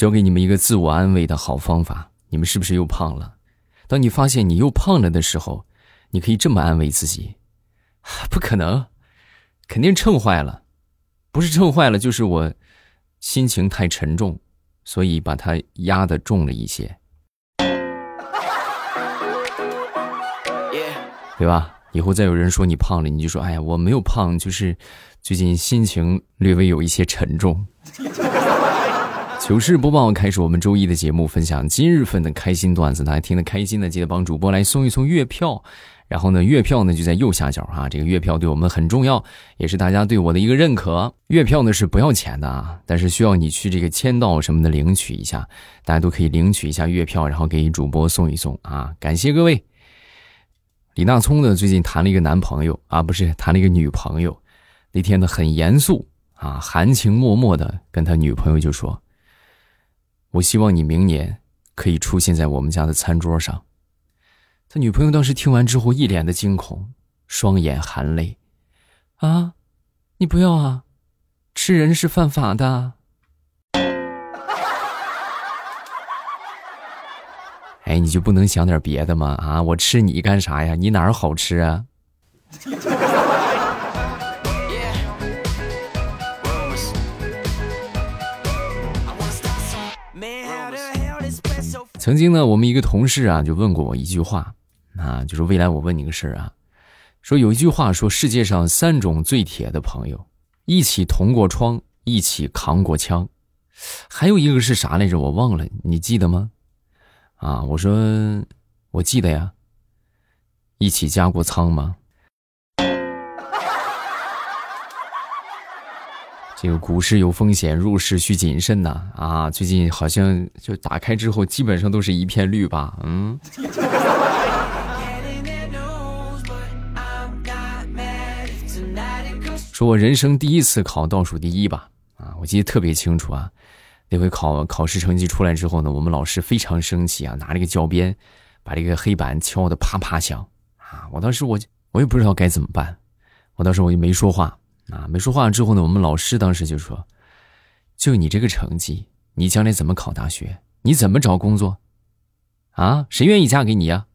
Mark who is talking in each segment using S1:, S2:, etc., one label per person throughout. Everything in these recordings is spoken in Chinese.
S1: 教给你们一个自我安慰的好方法：你们是不是又胖了？当你发现你又胖了的时候，你可以这么安慰自己：不可能，肯定秤坏了，不是秤坏了，就是我心情太沉重，所以把它压的重了一些，对吧？以后再有人说你胖了，你就说：哎呀，我没有胖，就是最近心情略微有一些沉重。糗事播报开始，我们周一的节目分享今日份的开心段子，大家听得开心的，记得帮主播来送一送月票。然后呢，月票呢就在右下角哈，这个月票对我们很重要，也是大家对我的一个认可。月票呢是不要钱的啊，但是需要你去这个签到什么的领取一下，大家都可以领取一下月票，然后给主播送一送啊，感谢各位。李大聪呢最近谈了一个男朋友啊，不是谈了一个女朋友，那天呢很严肃啊，含情脉脉的跟他女朋友就说。我希望你明年可以出现在我们家的餐桌上。他女朋友当时听完之后，一脸的惊恐，双眼含泪。啊，你不要啊，吃人是犯法的。哎，你就不能想点别的吗？啊，我吃你干啥呀？你哪儿好吃啊？曾经呢，我们一个同事啊，就问过我一句话，啊，就是未来我问你个事儿啊，说有一句话说世界上三种最铁的朋友，一起同过窗，一起扛过枪，还有一个是啥来着？我忘了，你记得吗？啊，我说我记得呀，一起加过仓吗？这个股市有风险，入市需谨慎呐！啊，最近好像就打开之后，基本上都是一片绿吧？嗯。说我人生第一次考倒数第一吧？啊，我记得特别清楚啊。那回考考试成绩出来之后呢，我们老师非常生气啊，拿了个教鞭，把这个黑板敲得啪啪响啊！我当时我我也不知道该怎么办，我当时我就没说话。啊，没说话之后呢，我们老师当时就说：“就你这个成绩，你将来怎么考大学？你怎么找工作？啊，谁愿意嫁给你呀？”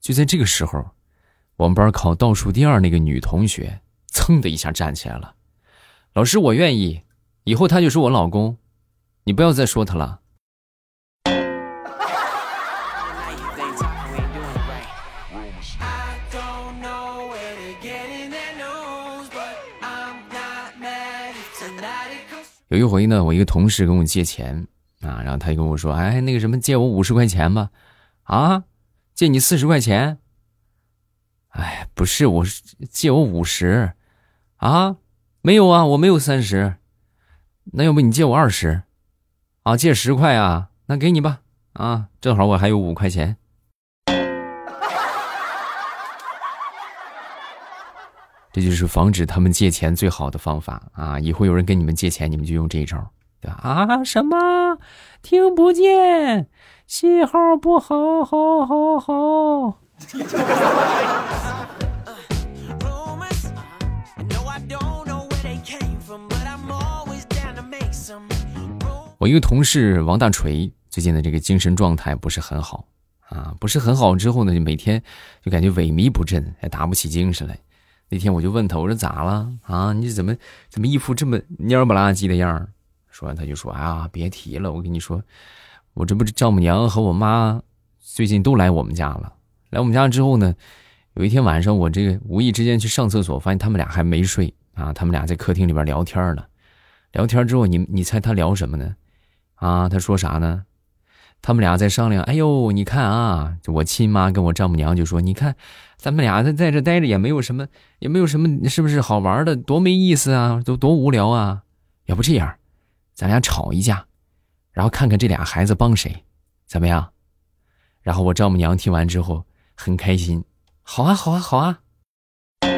S1: 就在这个时候，我们班考倒数第二那个女同学，噌的一下站起来了：“老师，我愿意，以后他就是我老公，你不要再说他了。”有一回呢，我一个同事跟我借钱啊，然后他就跟我说：“哎，那个什么，借我五十块钱吧。”啊，借你四十块钱？哎，不是，我是借我五十。啊，没有啊，我没有三十。那要不你借我二十？啊，借十块啊？那给你吧。啊，正好我还有五块钱。这就是防止他们借钱最好的方法啊！以后有人跟你们借钱，你们就用这一招，对吧？啊，什么？听不见，信号不好，好，好，好。我一个同事王大锤最近的这个精神状态不是很好啊，不是很好之后呢，就每天就感觉萎靡不振，还打不起精神来。那天我就问他，我说咋了啊？你怎么怎么一副这么蔫不拉几的样儿？说完他就说：“啊，别提了，我跟你说，我这不是丈母娘和我妈最近都来我们家了。来我们家之后呢，有一天晚上我这个无意之间去上厕所，发现他们俩还没睡啊，他们俩在客厅里边聊天呢。聊天之后，你你猜他聊什么呢？啊，他说啥呢？他们俩在商量。哎呦，你看啊，就我亲妈跟我丈母娘就说，你看。”咱们俩在在这待着也没有什么，也没有什么，是不是好玩的？多没意思啊，都多无聊啊！要不这样，咱俩吵一架，然后看看这俩孩子帮谁，怎么样？然后我丈母娘听完之后很开心，好啊，好啊，好啊！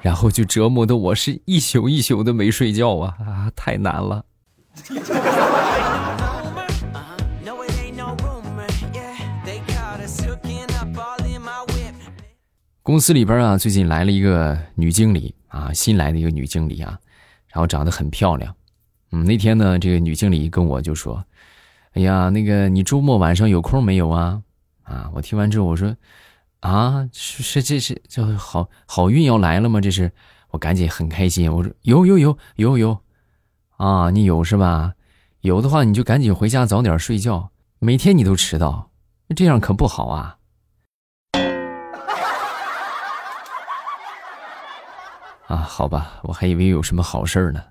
S1: 然后就折磨的我是一宿一宿的没睡觉啊啊，太难了。公司里边啊，最近来了一个女经理啊，新来的一个女经理啊，然后长得很漂亮。嗯，那天呢，这个女经理跟我就说：“哎呀，那个你周末晚上有空没有啊？”啊，我听完之后我说：“啊，是是这是这好好运要来了吗？这是。”我赶紧很开心，我说：“有有有有有，啊，你有是吧？有的话你就赶紧回家早点睡觉，每天你都迟到，这样可不好啊。”啊，好吧，我还以为有什么好事儿呢。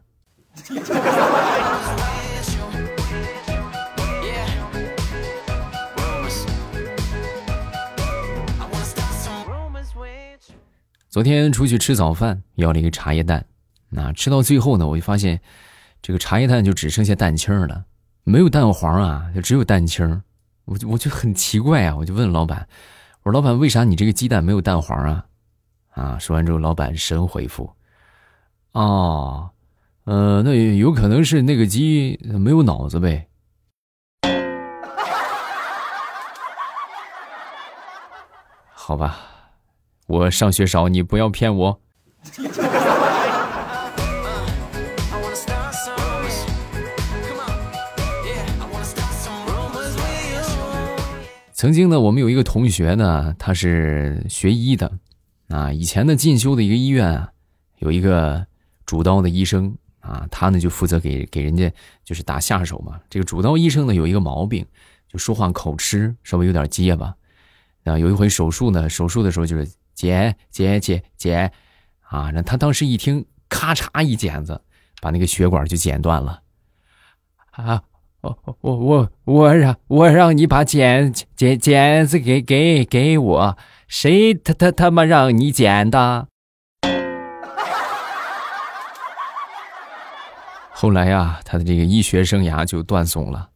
S1: 昨天出去吃早饭，要了一个茶叶蛋，那吃到最后呢，我就发现这个茶叶蛋就只剩下蛋清了，没有蛋黄啊，就只有蛋清。我就我就很奇怪啊，我就问老板，我说老板，为啥你这个鸡蛋没有蛋黄啊？啊！说完之后，老板神回复：“哦，呃，那有可能是那个鸡没有脑子呗。”好吧，我上学少，你不要骗我。曾经呢，我们有一个同学呢，他是学医的。啊，以前呢进修的一个医院啊，有一个主刀的医生啊，他呢就负责给给人家就是打下手嘛。这个主刀医生呢有一个毛病，就说话口吃，稍微有点结巴。啊，有一回手术呢，手术的时候就是剪剪剪剪，啊，那他当时一听，咔嚓一剪子，把那个血管就剪断了。啊，我我我我让我让你把剪剪剪子给给给我。谁他他他妈让你剪的？后来呀，他的这个医学生涯就断送了。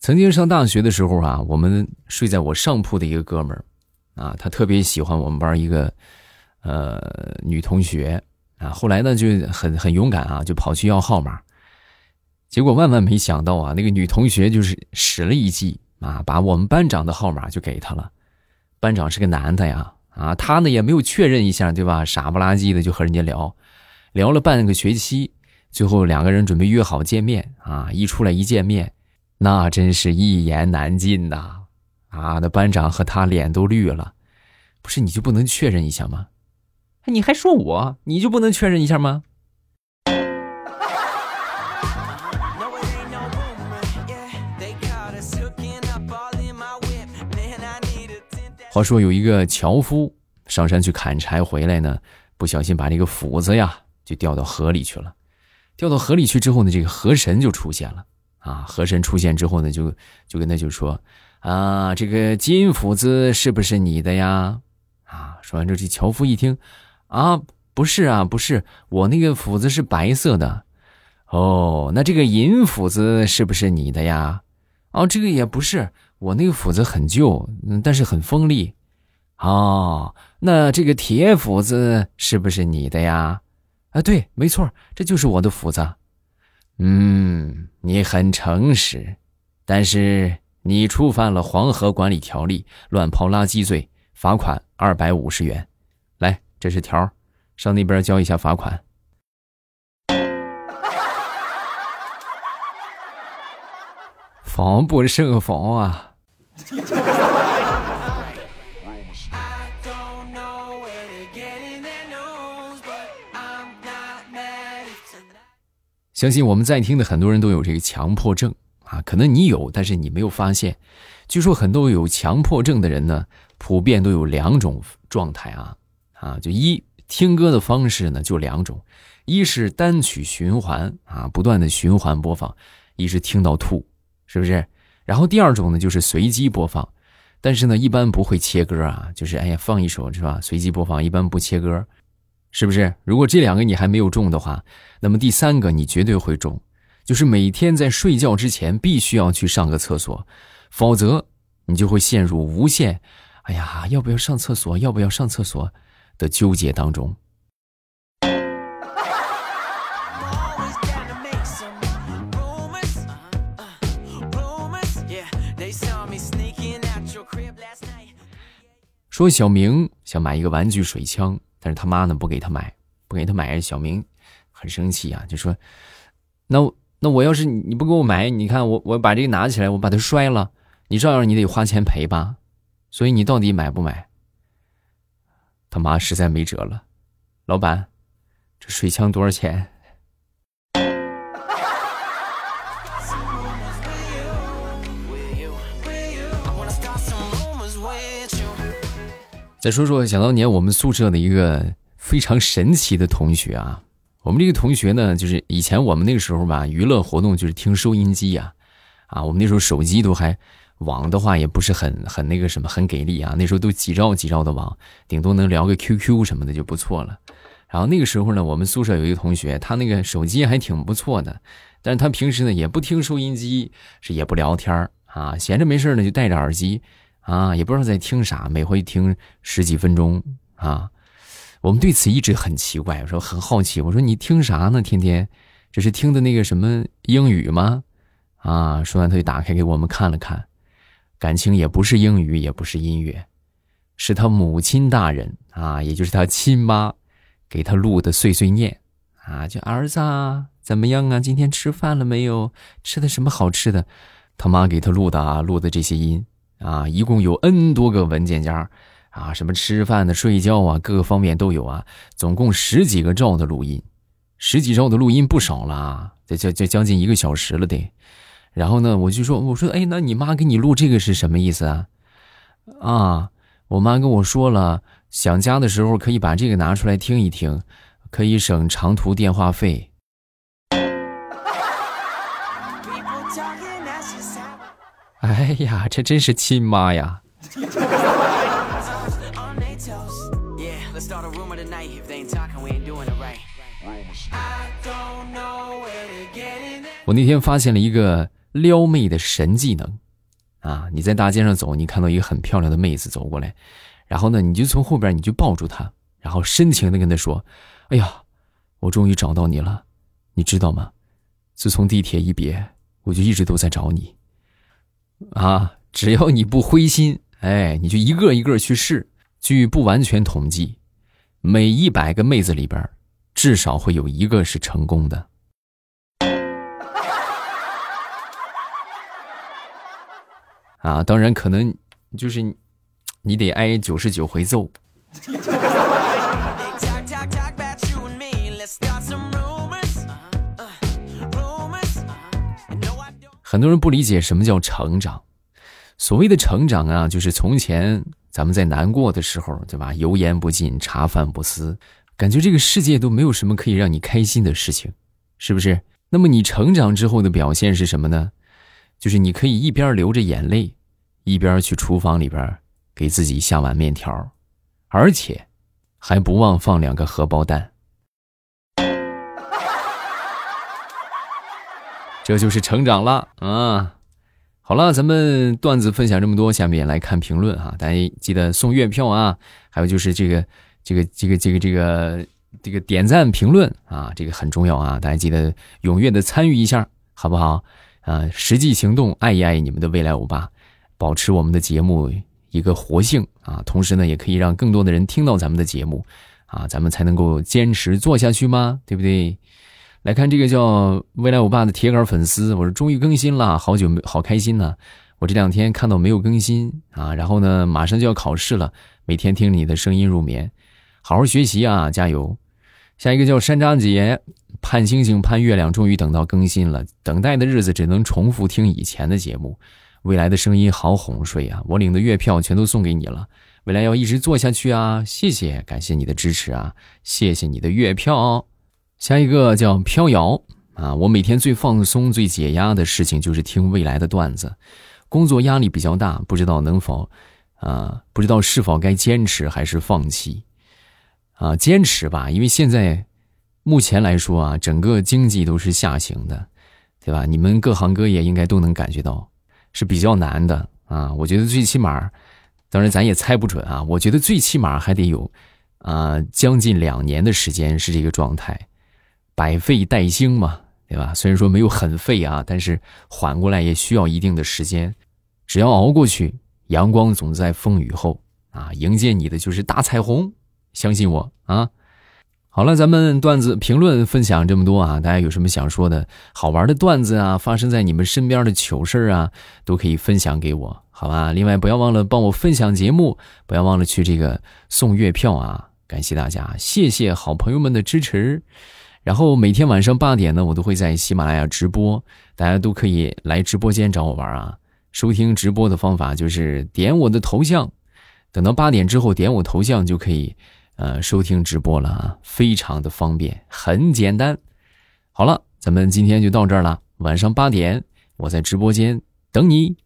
S1: 曾经上大学的时候啊，我们睡在我上铺的一个哥们儿啊，他特别喜欢我们班一个呃女同学啊，后来呢就很很勇敢啊，就跑去要号码。结果万万没想到啊，那个女同学就是使了一计啊，把我们班长的号码就给他了。班长是个男的呀，啊，他呢也没有确认一下，对吧？傻不拉几的就和人家聊，聊了半个学期，最后两个人准备约好见面啊。一出来一见面，那真是一言难尽呐！啊，那班长和他脸都绿了。不是你就不能确认一下吗？你还说我，你就不能确认一下吗？话说有一个樵夫上山去砍柴回来呢，不小心把这个斧子呀就掉到河里去了。掉到河里去之后呢，这个河神就出现了啊！河神出现之后呢，就就跟他就说：“啊，这个金斧子是不是你的呀？”啊，说完之后，这樵夫一听：“啊，不是啊，不是，我那个斧子是白色的。”哦，那这个银斧子是不是你的呀？哦，这个也不是。我那个斧子很旧，但是很锋利。哦，那这个铁斧子是不是你的呀？啊，对，没错，这就是我的斧子。嗯，你很诚实，但是你触犯了黄河管理条例，乱抛垃圾罪，罚款二百五十元。来，这是条，上那边交一下罚款。防不胜防啊！相信我们在听的很多人都有这个强迫症啊，可能你有，但是你没有发现。据说很多有强迫症的人呢，普遍都有两种状态啊啊，就一听歌的方式呢就两种，一是单曲循环啊，不断的循环播放，一直听到吐，是不是？然后第二种呢就是随机播放。但是呢，一般不会切歌啊，就是哎呀，放一首是吧？随机播放，一般不切歌，是不是？如果这两个你还没有中的话，那么第三个你绝对会中，就是每天在睡觉之前必须要去上个厕所，否则你就会陷入无限，哎呀，要不要上厕所？要不要上厕所？的纠结当中。说小明想买一个玩具水枪，但是他妈呢不给他买，不给他买。小明很生气啊，就说：“那那我要是你不给我买，你看我我把这个拿起来，我把它摔了，你照样你得花钱赔吧？所以你到底买不买？”他妈实在没辙了，老板，这水枪多少钱？再说说想当年我们宿舍的一个非常神奇的同学啊，我们这个同学呢，就是以前我们那个时候吧，娱乐活动就是听收音机呀，啊，我们那时候手机都还网的话也不是很很那个什么很给力啊，那时候都几兆几兆的网，顶多能聊个 QQ 什么的就不错了。然后那个时候呢，我们宿舍有一个同学，他那个手机还挺不错的，但是他平时呢也不听收音机，是也不聊天啊，闲着没事呢就戴着耳机。啊，也不知道在听啥，每回听十几分钟啊。我们对此一直很奇怪，我说很好奇，我说你听啥呢？天天这是听的那个什么英语吗？啊，说完他就打开给我们看了看，感情也不是英语，也不是音乐，是他母亲大人啊，也就是他亲妈给他录的碎碎念啊，就儿子啊，怎么样啊？今天吃饭了没有？吃的什么好吃的？他妈给他录的啊，录的这些音。啊，一共有 N 多个文件夹，啊，什么吃饭的、睡觉啊，各个方面都有啊，总共十几个兆的录音，十几兆的录音不少了啊，这这这将近一个小时了得。然后呢，我就说，我说，哎，那你妈给你录这个是什么意思啊？啊，我妈跟我说了，想家的时候可以把这个拿出来听一听，可以省长途电话费。哎呀，这真是亲妈呀！我那天发现了一个撩妹的神技能啊！你在大街上走，你看到一个很漂亮的妹子走过来，然后呢，你就从后边你就抱住她，然后深情的跟她说：“哎呀，我终于找到你了，你知道吗？自从地铁一别，我就一直都在找你。”啊，只要你不灰心，哎，你就一个一个去试。据不完全统计，每一百个妹子里边，至少会有一个是成功的。啊，当然可能就是你得挨九十九回揍。很多人不理解什么叫成长，所谓的成长啊，就是从前咱们在难过的时候，对吧？油盐不进，茶饭不思，感觉这个世界都没有什么可以让你开心的事情，是不是？那么你成长之后的表现是什么呢？就是你可以一边流着眼泪，一边去厨房里边给自己下碗面条，而且还不忘放两个荷包蛋。这就是成长了啊！好了，咱们段子分享这么多，下面来看评论哈。大家记得送月票啊，还有就是这个这个这个这个这个这个点赞评论啊，这个很重要啊！大家记得踊跃的参与一下，好不好？啊，实际行动爱一爱你们的未来欧巴，保持我们的节目一个活性啊！同时呢，也可以让更多的人听到咱们的节目啊，咱们才能够坚持做下去吗？对不对？来看这个叫未来欧巴的铁杆粉丝，我说终于更新了，好久没好开心呢。我这两天看到没有更新啊，然后呢马上就要考试了，每天听你的声音入眠，好好学习啊，加油。下一个叫山楂姐，盼星星盼月亮，终于等到更新了，等待的日子只能重复听以前的节目。未来的声音好哄睡啊，我领的月票全都送给你了，未来要一直做下去啊，谢谢，感谢你的支持啊，谢谢你的月票。下一个叫飘摇啊！我每天最放松、最解压的事情就是听未来的段子。工作压力比较大，不知道能否啊？不知道是否该坚持还是放弃啊？坚持吧，因为现在目前来说啊，整个经济都是下行的，对吧？你们各行各业应该都能感觉到是比较难的啊。我觉得最起码，当然咱也猜不准啊。我觉得最起码还得有啊，将近两年的时间是这个状态。百废待兴嘛，对吧？虽然说没有很废啊，但是缓过来也需要一定的时间。只要熬过去，阳光总在风雨后啊，迎接你的就是大彩虹，相信我啊！好了，咱们段子评论分享这么多啊，大家有什么想说的好玩的段子啊，发生在你们身边的糗事啊，都可以分享给我，好吧？另外不要忘了帮我分享节目，不要忘了去这个送月票啊！感谢大家，谢谢好朋友们的支持。然后每天晚上八点呢，我都会在喜马拉雅直播，大家都可以来直播间找我玩啊。收听直播的方法就是点我的头像，等到八点之后点我头像就可以。呃，收听直播了啊，非常的方便，很简单。好了，咱们今天就到这儿了。晚上八点，我在直播间等你。